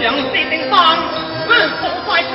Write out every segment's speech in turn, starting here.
梁四兵方，恩仇快除。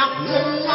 mountain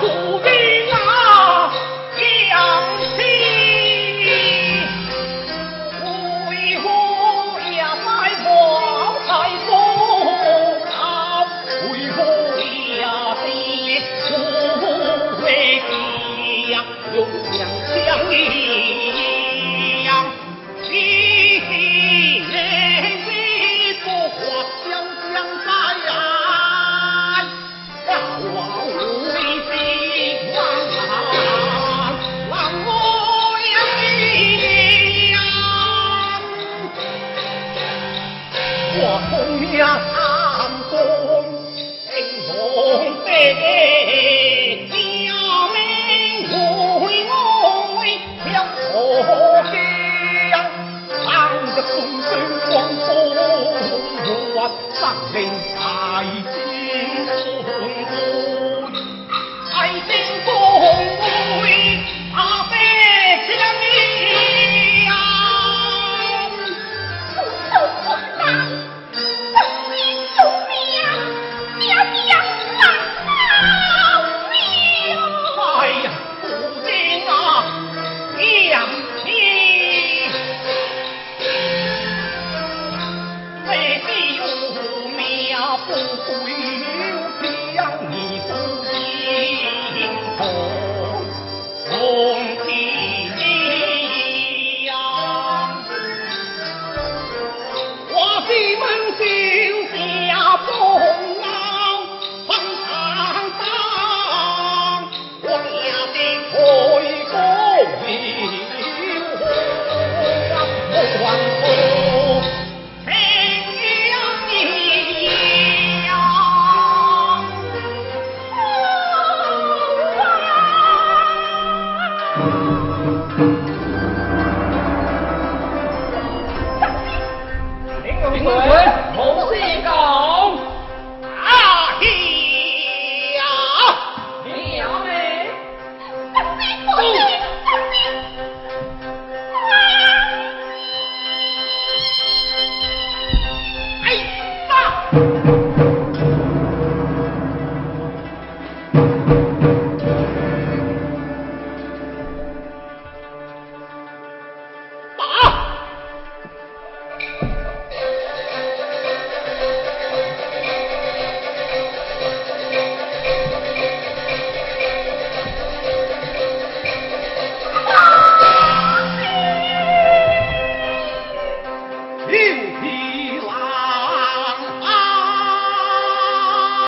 第一。